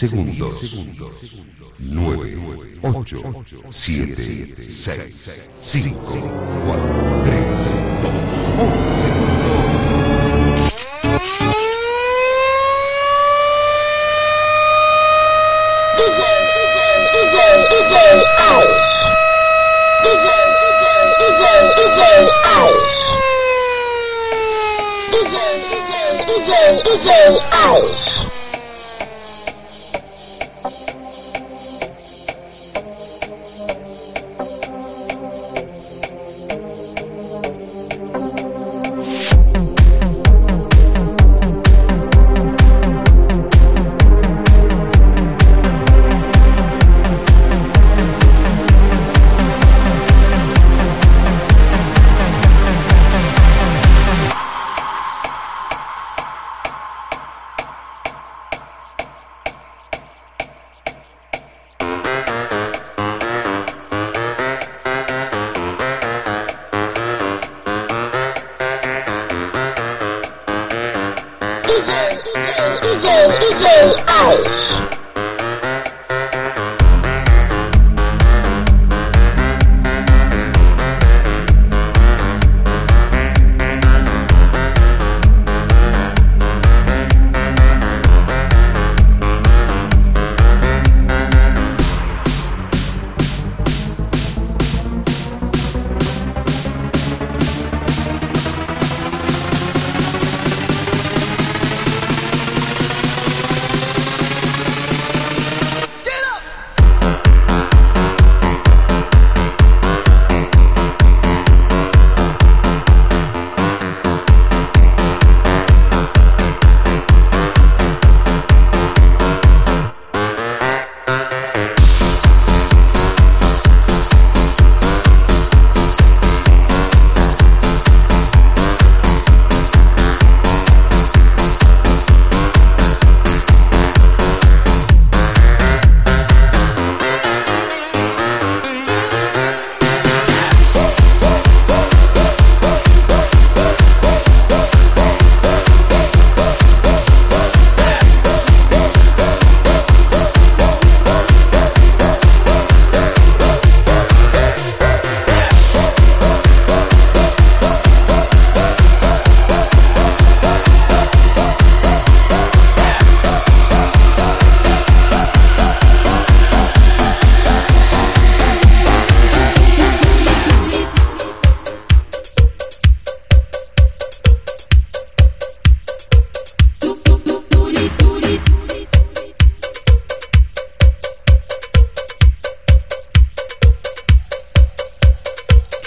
Faltan 10 segundos. 9, 8, 7, 6, 5, 4,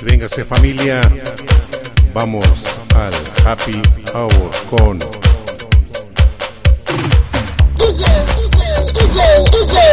Véngase familia, vamos al happy hour con DJ, DJ, DJ, DJ.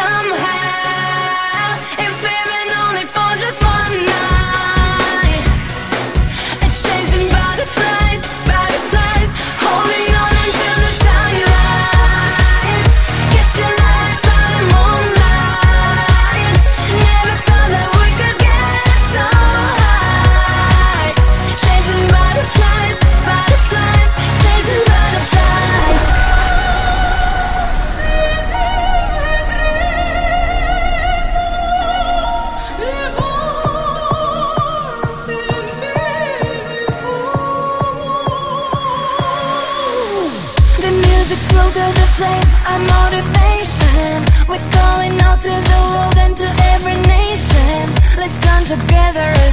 somehow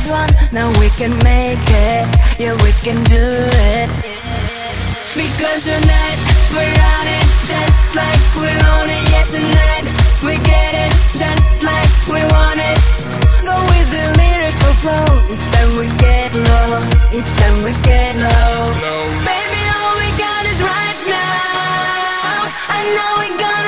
one Now we can make it. Yeah, we can do it. Because tonight we're on it Just like we own it. Yeah, tonight we get it Just like we want it. Go with the lyrical flow. It's time we get low. It's time we get low. Baby, all we got is right now. I know we're gonna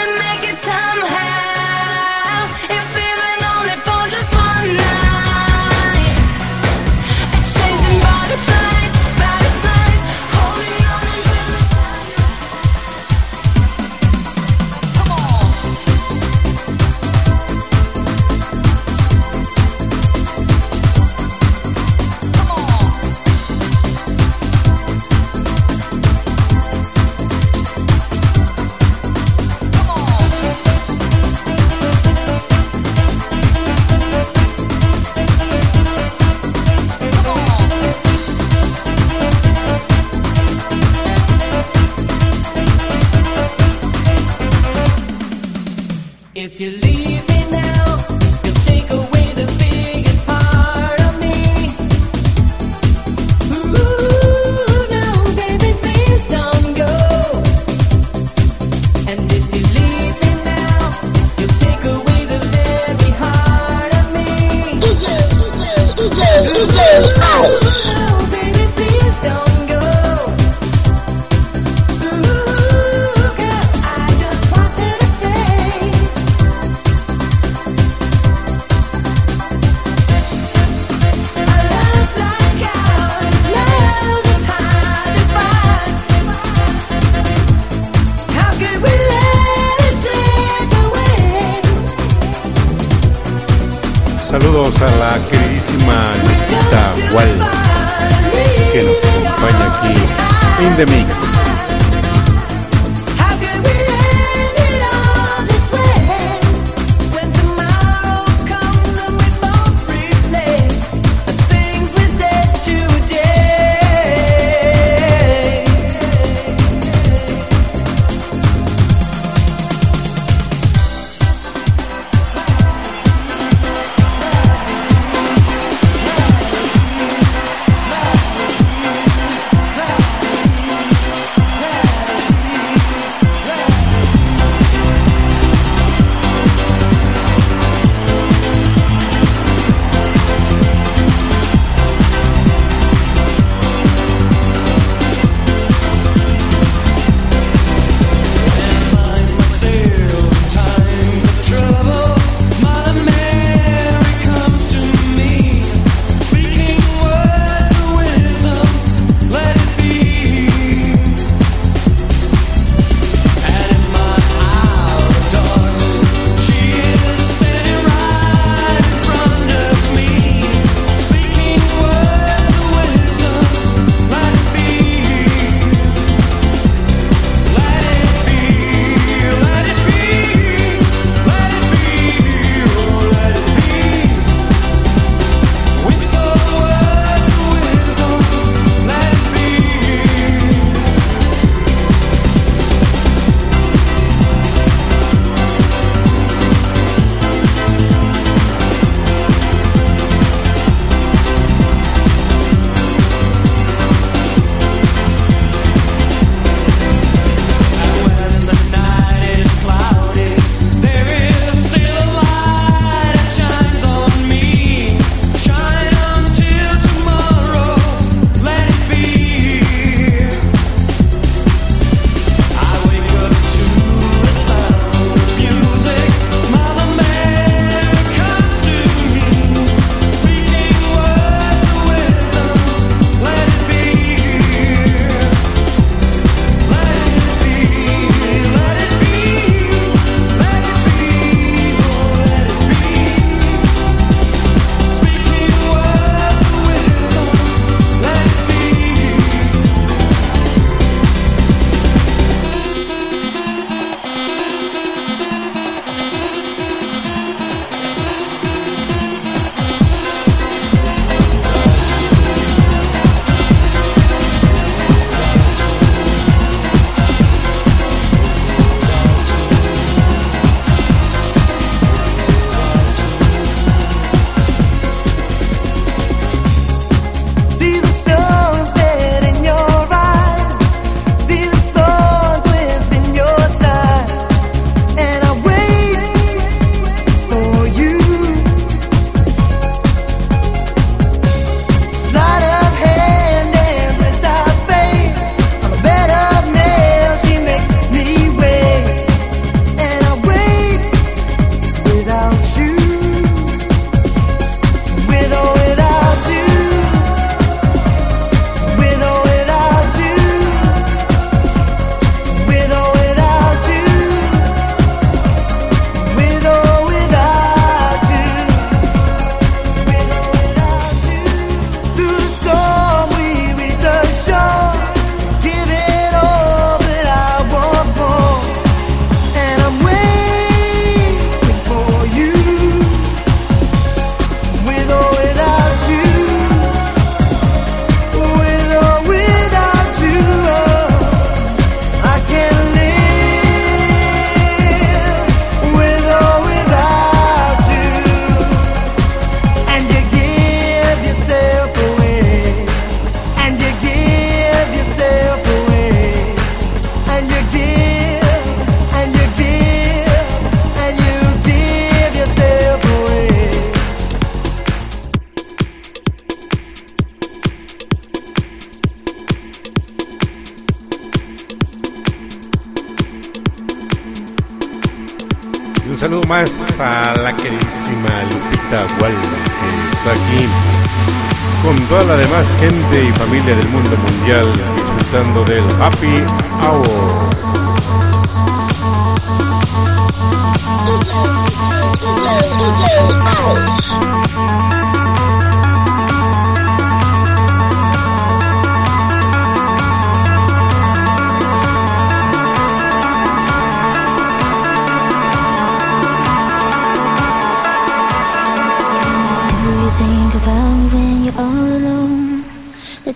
toda la demás gente y familia del mundo mundial disfrutando del Happy Hour.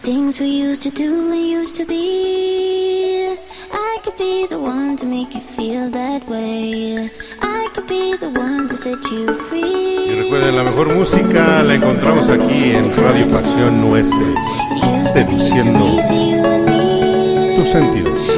things we used to do and used to be. I could be the one to make you feel that way. I could be the one to set you free. Y recuerden, la mejor música la encontramos aquí en Radio Pasión Nuece, seduciendo tus sentidos.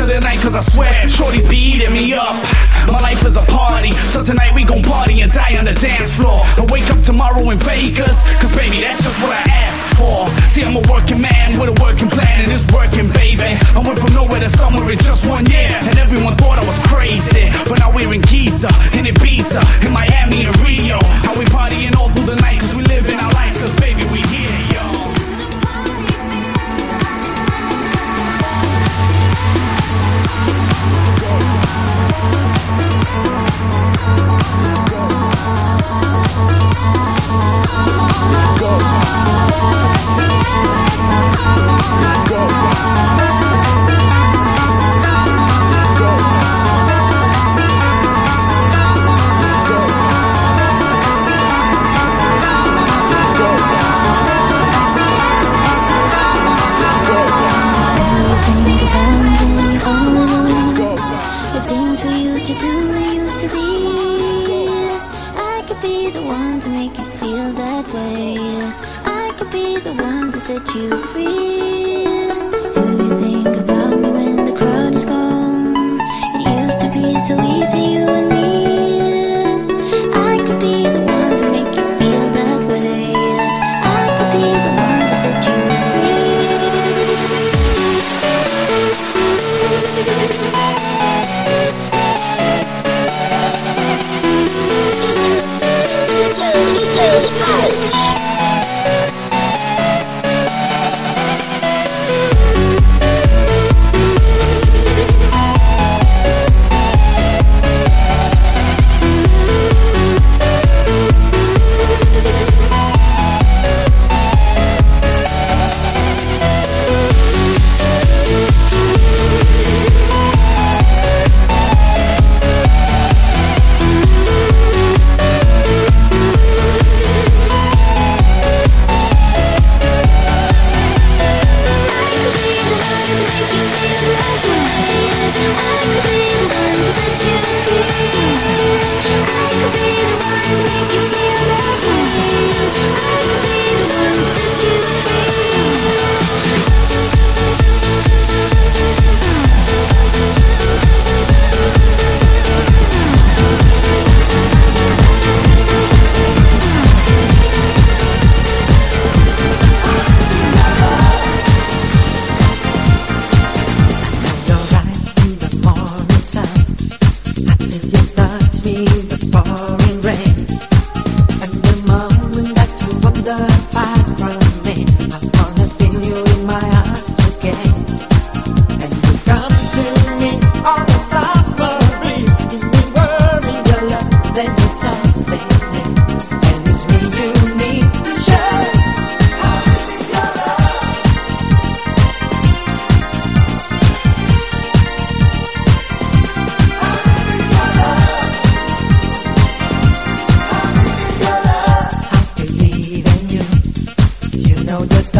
The night, cause I swear, shorties be eating me up. My life is a party, so tonight we gon' party and die on the dance floor. I wake up tomorrow in Vegas, cause baby, that's just what I asked for. See, I'm a working man with a working plan, and it's working, baby. I went from nowhere to somewhere in just one year, and everyone thought I was crazy. But now we're in Giza, in Ibiza, in Miami, and Rio. And we partying all through the night, cause we live in our life, cause baby, we Think you free. know just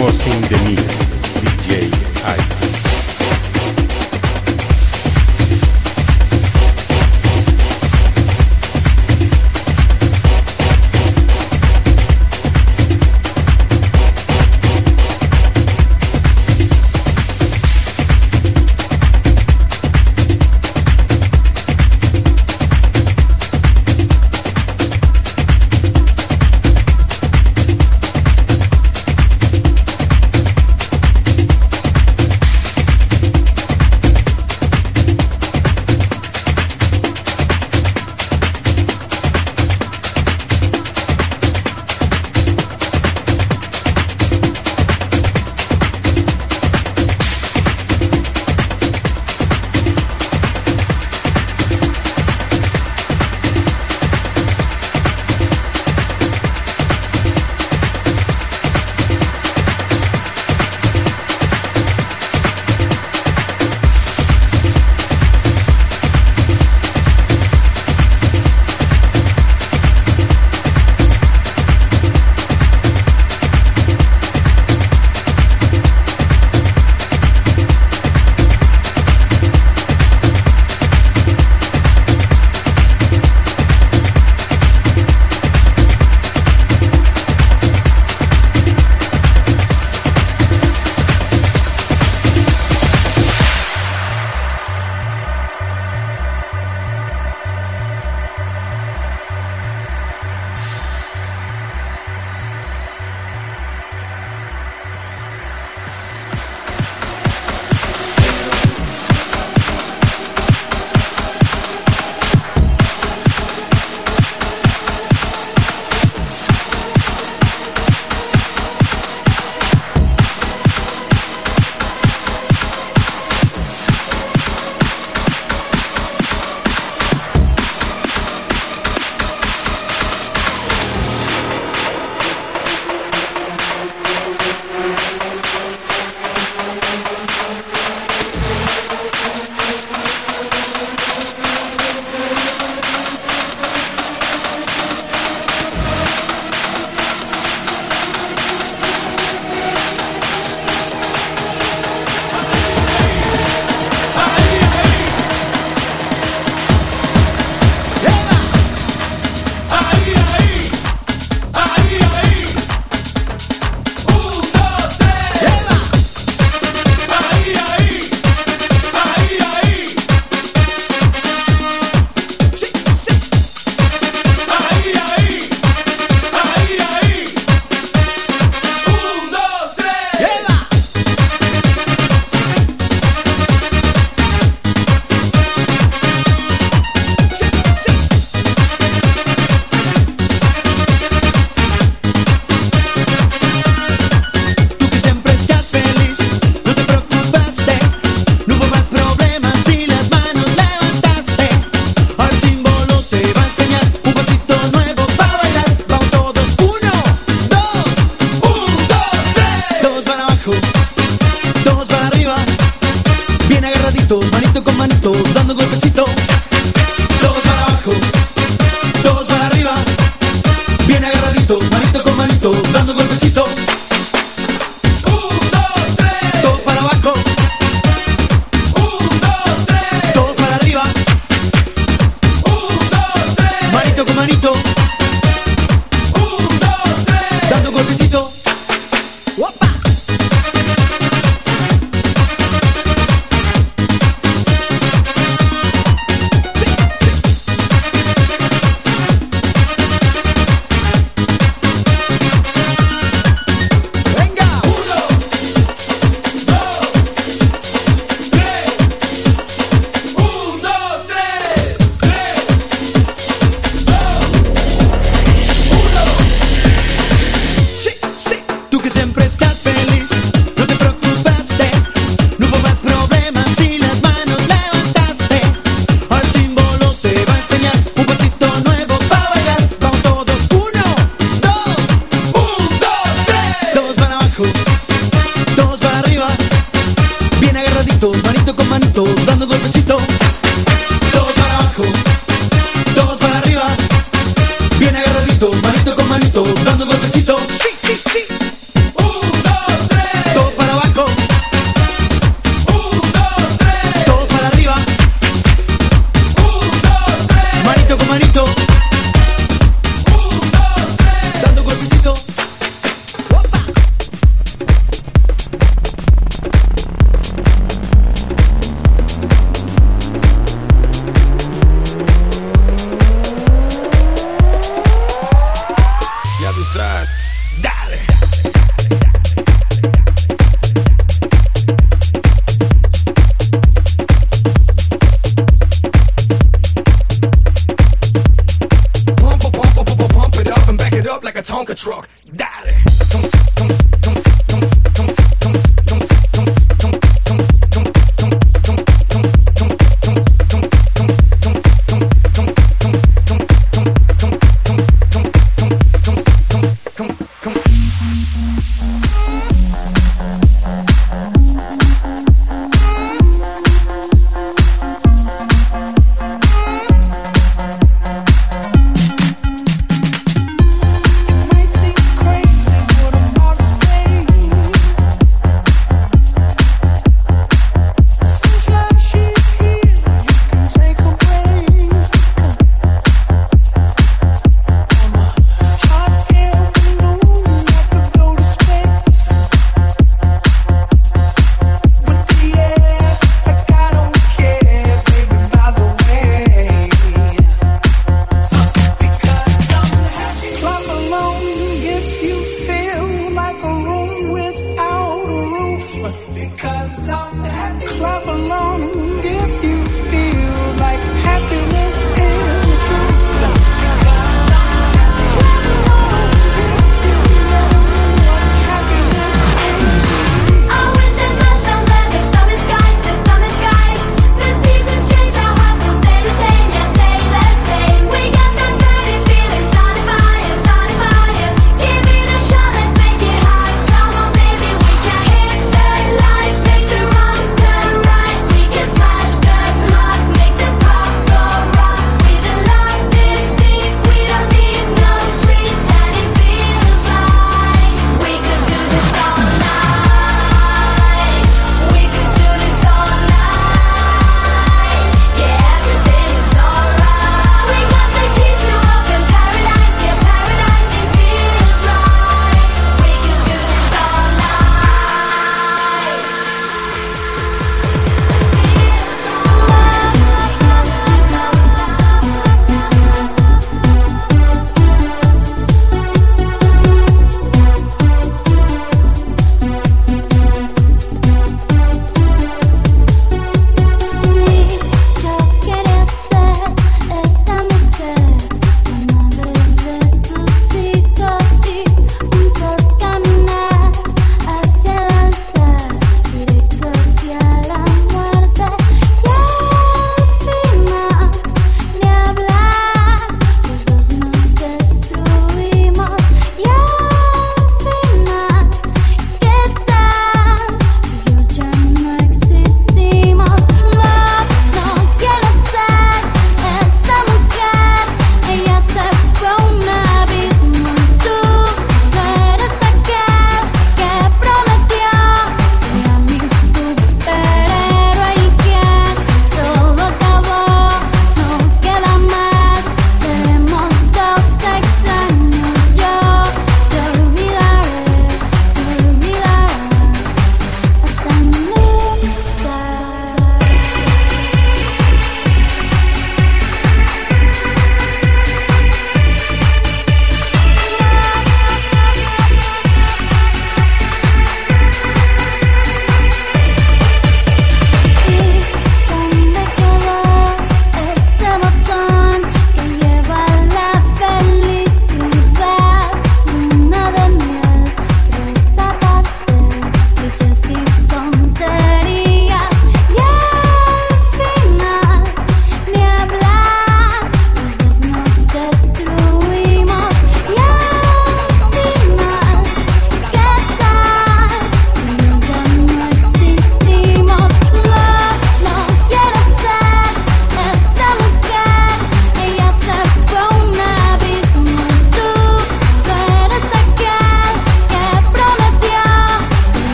forcing the mix.